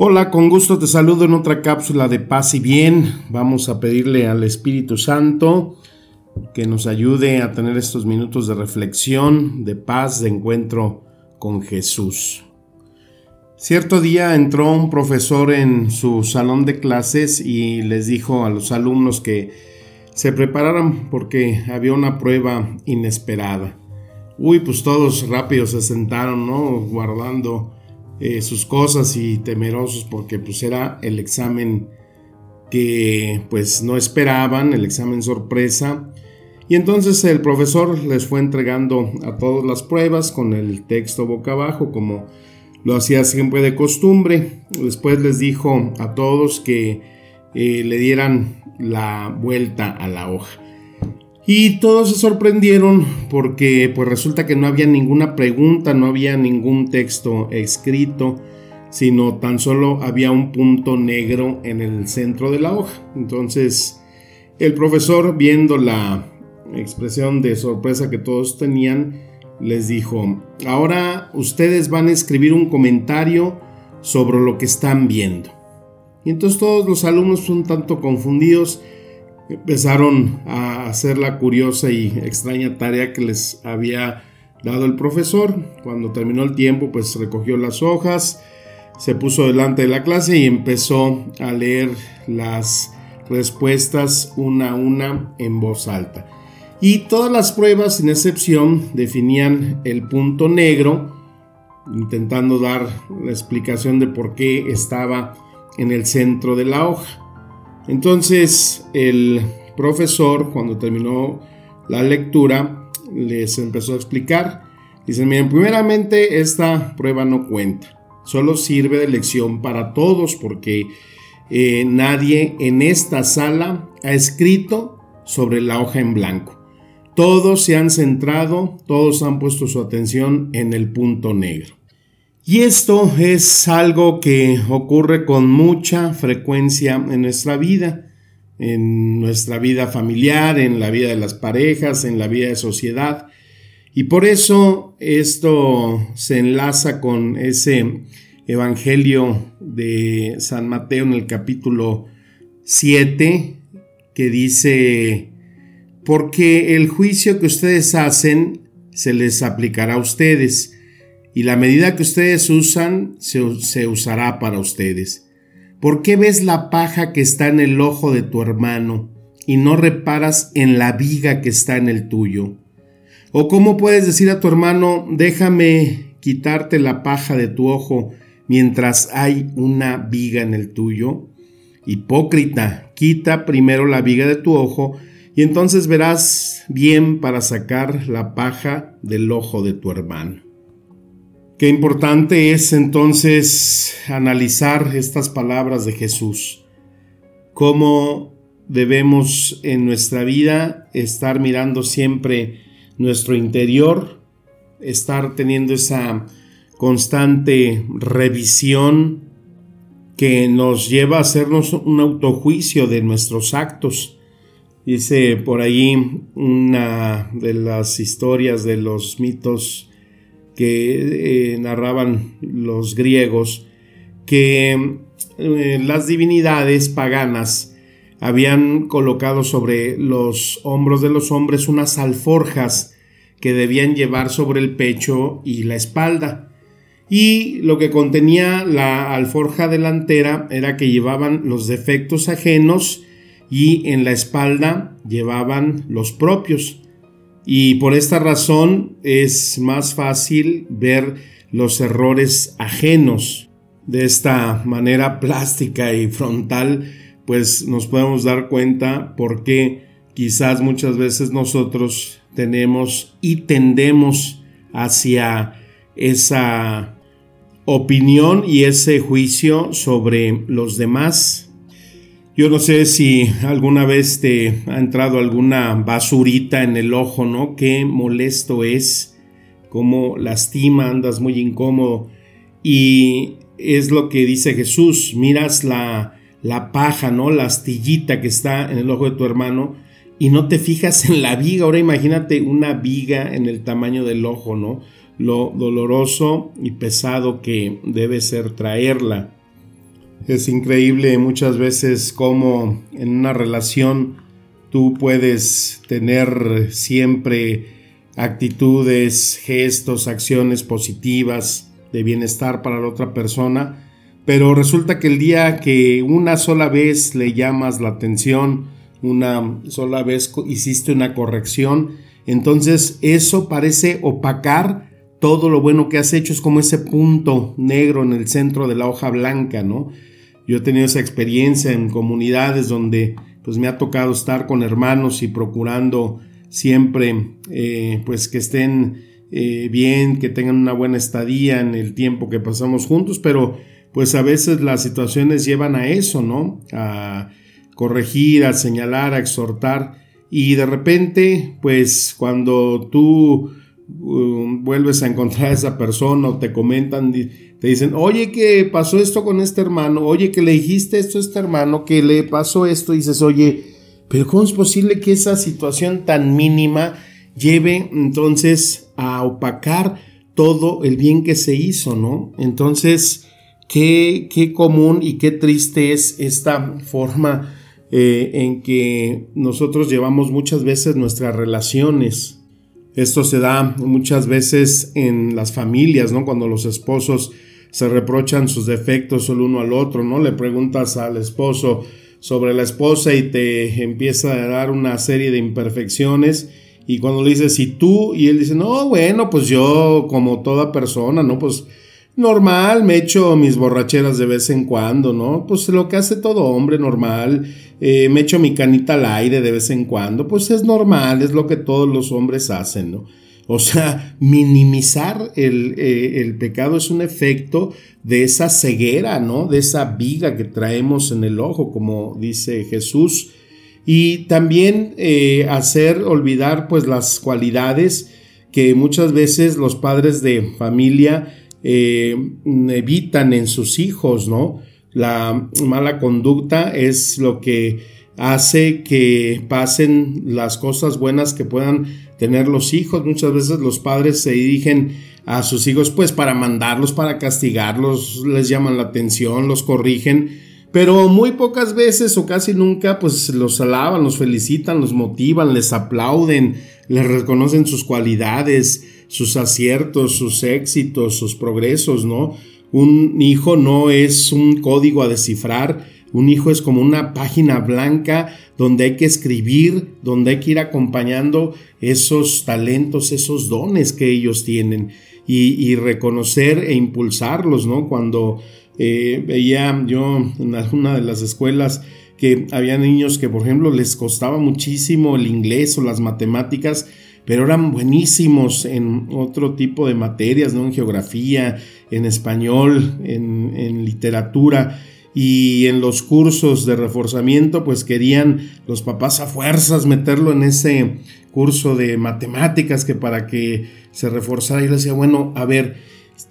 Hola, con gusto te saludo en otra cápsula de paz y bien. Vamos a pedirle al Espíritu Santo que nos ayude a tener estos minutos de reflexión, de paz, de encuentro con Jesús. Cierto día entró un profesor en su salón de clases y les dijo a los alumnos que se prepararan porque había una prueba inesperada. Uy, pues todos rápido se sentaron, ¿no? Guardando eh, sus cosas y temerosos porque pues era el examen que pues no esperaban, el examen sorpresa. Y entonces el profesor les fue entregando a todos las pruebas con el texto boca abajo como lo hacía siempre de costumbre. Después les dijo a todos que eh, le dieran la vuelta a la hoja. Y todos se sorprendieron porque pues resulta que no había ninguna pregunta, no había ningún texto escrito, sino tan solo había un punto negro en el centro de la hoja. Entonces el profesor, viendo la expresión de sorpresa que todos tenían, les dijo, ahora ustedes van a escribir un comentario sobre lo que están viendo. Y entonces todos los alumnos un tanto confundidos empezaron a hacer la curiosa y extraña tarea que les había dado el profesor. Cuando terminó el tiempo, pues recogió las hojas, se puso delante de la clase y empezó a leer las respuestas una a una en voz alta. Y todas las pruebas, sin excepción, definían el punto negro, intentando dar la explicación de por qué estaba en el centro de la hoja. Entonces el profesor, cuando terminó la lectura, les empezó a explicar. Dicen, miren, primeramente esta prueba no cuenta, solo sirve de lección para todos porque eh, nadie en esta sala ha escrito sobre la hoja en blanco. Todos se han centrado, todos han puesto su atención en el punto negro. Y esto es algo que ocurre con mucha frecuencia en nuestra vida, en nuestra vida familiar, en la vida de las parejas, en la vida de sociedad. Y por eso esto se enlaza con ese Evangelio de San Mateo en el capítulo 7 que dice, porque el juicio que ustedes hacen se les aplicará a ustedes y la medida que ustedes usan se, usará para ustedes. ¿Por qué ves la paja que está en el ojo de tu hermano y no reparas en la viga que está en el tuyo? ¿O cómo puedes decir a tu hermano, déjame quitarte la paja de tu ojo mientras hay una viga en el tuyo? Hipócrita, quita primero la viga de tu ojo y entonces verás bien para sacar la paja del ojo de tu hermano. Qué importante es entonces analizar estas palabras de Jesús. Cómo debemos en nuestra vida estar mirando siempre nuestro interior, estar teniendo esa constante revisión que nos lleva a hacernos un autojuicio de nuestros actos. Dice por ahí una de las historias de los mitos que eh, narraban los griegos, que eh, las divinidades paganas habían colocado sobre los hombros de los hombres unas alforjas que debían llevar sobre el pecho y la espalda. Y lo que contenía la alforja delantera era que llevaban los defectos ajenos y en la espalda llevaban los propios. Y por esta razón es más fácil ver los errores ajenos. De esta manera plástica y frontal, pues nos podemos dar cuenta por qué quizás muchas veces nosotros tenemos y tendemos hacia esa opinión y ese juicio sobre los demás. Yo no sé si alguna vez te ha entrado alguna basurita en el ojo, ¿no? Qué molesto es, cómo lastima, andas muy incómodo. Y es lo que dice Jesús, miras la, la paja, ¿no? La astillita que está en el ojo de tu hermano y no te fijas en la viga. Ahora imagínate una viga en el tamaño del ojo, ¿no? Lo doloroso y pesado que debe ser traerla. Es increíble muchas veces cómo en una relación tú puedes tener siempre actitudes, gestos, acciones positivas de bienestar para la otra persona, pero resulta que el día que una sola vez le llamas la atención, una sola vez hiciste una corrección, entonces eso parece opacar todo lo bueno que has hecho, es como ese punto negro en el centro de la hoja blanca, ¿no? Yo he tenido esa experiencia en comunidades donde pues me ha tocado estar con hermanos y procurando siempre eh, pues que estén eh, bien, que tengan una buena estadía en el tiempo que pasamos juntos, pero pues a veces las situaciones llevan a eso, ¿no? A corregir, a señalar, a exhortar. Y de repente, pues cuando tú um, vuelves a encontrar a esa persona o te comentan, te dicen, oye, que pasó esto con este hermano, oye, que le dijiste esto a este hermano, que le pasó esto, dices, oye, pero ¿cómo es posible que esa situación tan mínima lleve entonces a opacar todo el bien que se hizo, ¿no? Entonces, qué, qué común y qué triste es esta forma eh, en que nosotros llevamos muchas veces nuestras relaciones. Esto se da muchas veces en las familias, ¿no? Cuando los esposos se reprochan sus defectos el uno al otro, ¿no? Le preguntas al esposo sobre la esposa y te empieza a dar una serie de imperfecciones y cuando le dices, ¿y tú? Y él dice, no, bueno, pues yo como toda persona, ¿no? Pues normal, me echo mis borracheras de vez en cuando, ¿no? Pues lo que hace todo hombre normal, eh, me echo mi canita al aire de vez en cuando, pues es normal, es lo que todos los hombres hacen, ¿no? O sea, minimizar el, eh, el, pecado es un efecto de esa ceguera, ¿no? De esa viga que traemos en el ojo, como dice Jesús. Y también eh, hacer olvidar pues las cualidades que muchas veces los padres de familia eh, evitan en sus hijos, ¿no? La mala conducta es lo que hace que pasen las cosas buenas que puedan tener los hijos. Muchas veces los padres se dirigen a sus hijos pues para mandarlos, para castigarlos, les llaman la atención, los corrigen, pero muy pocas veces o casi nunca pues los alaban, los felicitan, los motivan, les aplauden, les reconocen sus cualidades, sus aciertos, sus éxitos, sus progresos, ¿no? Un hijo no es un código a descifrar, un hijo es como una página blanca donde hay que escribir, donde hay que ir acompañando esos talentos, esos dones que ellos tienen y, reconocer e impulsarlos, ¿no? Cuando eh, veía yo en alguna de las escuelas que había niños que, por ejemplo, les costaba muchísimo el inglés o las matemáticas, pero eran buenísimos en otro tipo de materias, ¿no? En geografía, en español, en, literatura y en los cursos de reforzamiento, pues querían los papás a fuerzas meterlo en ese curso de matemáticas que para que se reforzara. Y le decía, bueno, a ver,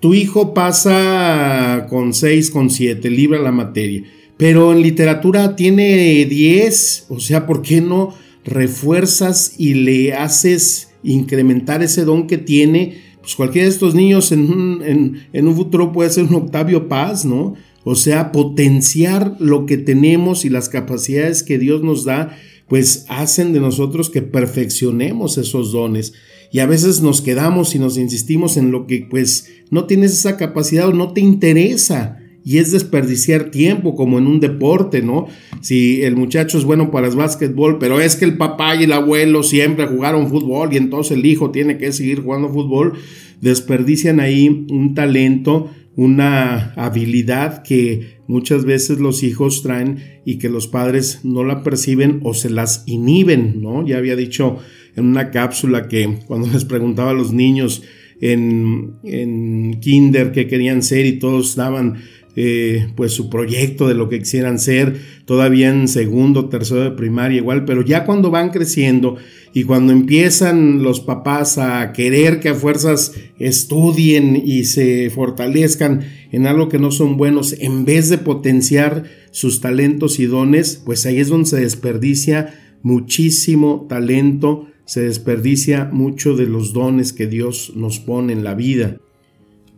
tu hijo pasa con 6, con 7, libra la materia, pero en literatura tiene 10, o sea, ¿por qué no refuerzas y le haces incrementar ese don que tiene, pues cualquiera de estos niños en un, en, un futuro puede ser un Octavio Paz, ¿no? O sea, potenciar lo que tenemos y las capacidades que Dios nos da, pues hacen de nosotros que perfeccionemos esos dones. Y a veces nos quedamos y nos insistimos en lo que pues no tienes esa capacidad o no te interesa y es desperdiciar tiempo como en un deporte, ¿no? Si el muchacho es bueno para el básquetbol, pero es que el papá y el abuelo siempre jugaron fútbol y entonces el hijo tiene que seguir jugando fútbol, desperdician ahí un talento, una habilidad que muchas veces los hijos traen y que los padres no la perciben o se las inhiben, ¿no? Ya había dicho en una cápsula que cuando les preguntaba a los niños, en, en kinder qué querían ser y todos daban eh, pues su proyecto de lo que quisieran ser, todavía en segundo, tercero de primaria igual, pero ya cuando van creciendo y cuando empiezan los papás a querer que a fuerzas estudien y se fortalezcan en algo que no son buenos, en vez de potenciar sus talentos y dones, pues ahí es donde se desperdicia muchísimo talento, se desperdicia mucho de los dones que Dios nos pone en la vida.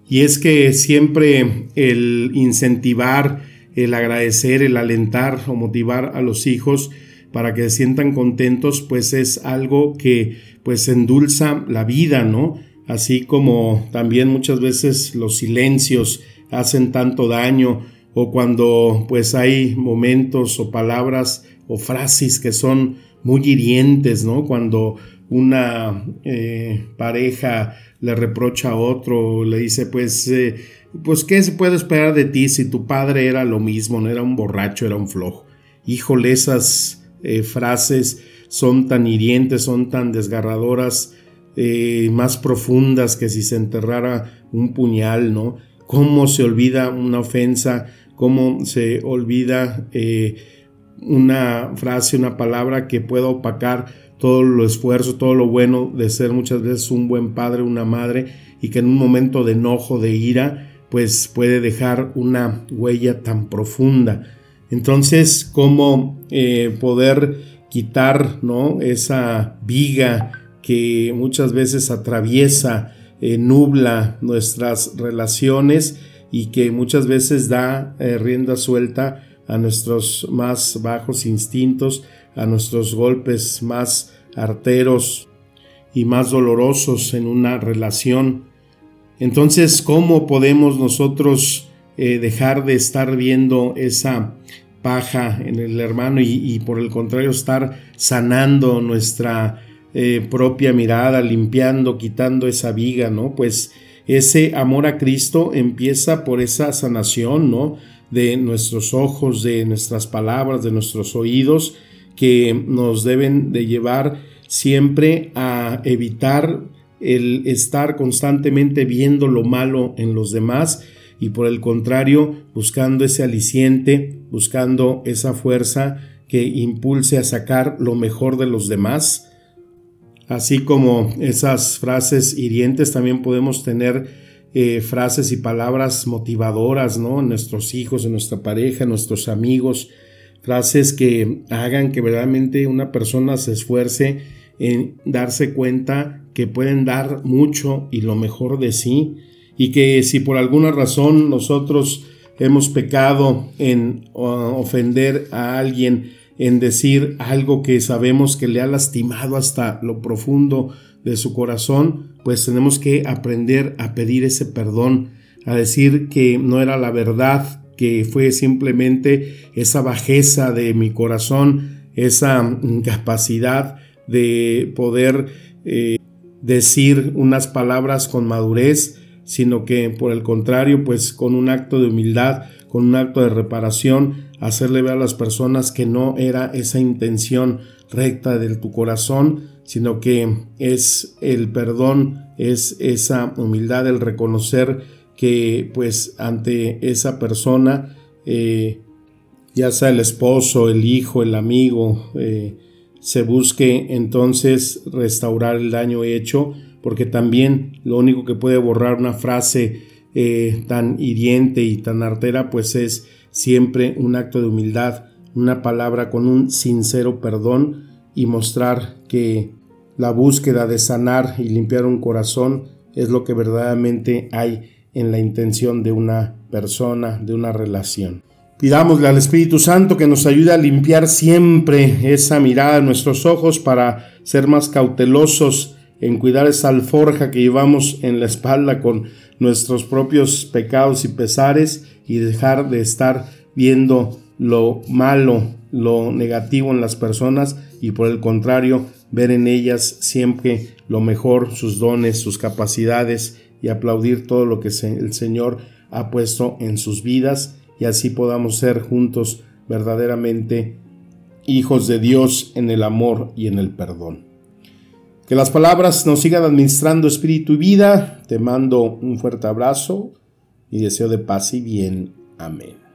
Y es que siempre el incentivar, el agradecer, el alentar o motivar a los hijos para que se sientan contentos, pues es algo que pues endulza la vida, ¿no? Así como también muchas veces los silencios hacen tanto daño o cuando pues hay momentos o palabras o frases que son muy hirientes, ¿no? Cuando una eh, pareja le reprocha a otro, le dice, pues, eh, pues, ¿qué se puede esperar de ti si tu padre era lo mismo, no era un borracho, era un flojo? Híjole, esas eh, frases son tan hirientes, son tan desgarradoras, más profundas que si se enterrara un puñal, ¿no? ¿Cómo se olvida una ofensa? ¿Cómo se olvida una frase, una palabra que pueda opacar todo lo esfuerzo, todo lo bueno de ser muchas veces un buen padre, una madre, y que en un momento de enojo, de ira, pues puede dejar una huella tan profunda. Entonces, ¿cómo eh, poder quitar ¿no? esa viga que muchas veces atraviesa, eh, nubla nuestras relaciones y que muchas veces da eh, rienda suelta a nuestros más bajos instintos, a nuestros golpes más arteros y más dolorosos en una relación. Entonces, ¿cómo podemos nosotros eh, dejar de estar viendo esa paja en el hermano y, por el contrario estar sanando nuestra eh, propia mirada, limpiando, quitando esa viga, ¿no? Pues ese amor a Cristo empieza por esa sanación, ¿no? De nuestros ojos, de nuestras palabras, de nuestros oídos que nos deben de llevar siempre a evitar el estar constantemente viendo lo malo en los demás y por el contrario buscando ese aliciente, buscando esa fuerza que impulse a sacar lo mejor de los demás. Así como esas frases hirientes, también podemos tener eh, frases y palabras motivadoras, ¿no? En nuestros hijos, en nuestra pareja, en nuestros amigos, frases que hagan que verdaderamente una persona se esfuerce en darse cuenta que pueden dar mucho y lo mejor de sí y que si por alguna razón nosotros hemos pecado en ofender a alguien, en decir algo que sabemos que le ha lastimado hasta lo profundo de su corazón, pues tenemos que aprender a pedir ese perdón, a decir que no era la verdad, que fue simplemente esa bajeza de mi corazón, esa incapacidad de poder eh, decir unas palabras con madurez, sino que por el contrario, pues con un acto de humildad, con un acto de reparación, hacerle ver a las personas que no era esa intención recta de tu corazón, sino que es el perdón, es esa humildad, el reconocer que pues ante esa persona, eh, ya sea el esposo, el hijo, el amigo, eh, se busque entonces restaurar el daño hecho, porque también lo único que puede borrar una frase eh, tan hiriente y tan artera, pues es siempre un acto de humildad, una palabra con un sincero perdón y mostrar que la búsqueda de sanar y limpiar un corazón es lo que verdaderamente hay en la intención de una persona, de una relación. Pidámosle al Espíritu Santo que nos ayude a limpiar siempre esa mirada de nuestros ojos para ser más cautelosos en cuidar esa alforja que llevamos en la espalda con nuestros propios pecados y pesares y dejar de estar viendo lo malo, lo negativo en las personas y por el contrario ver en ellas siempre lo mejor, sus dones, sus capacidades y aplaudir todo lo que el Señor ha puesto en sus vidas y así podamos ser juntos verdaderamente hijos de Dios en el amor y en el perdón. Que las palabras nos sigan administrando espíritu y vida. Te mando un fuerte abrazo y deseo de paz y bien. Amén.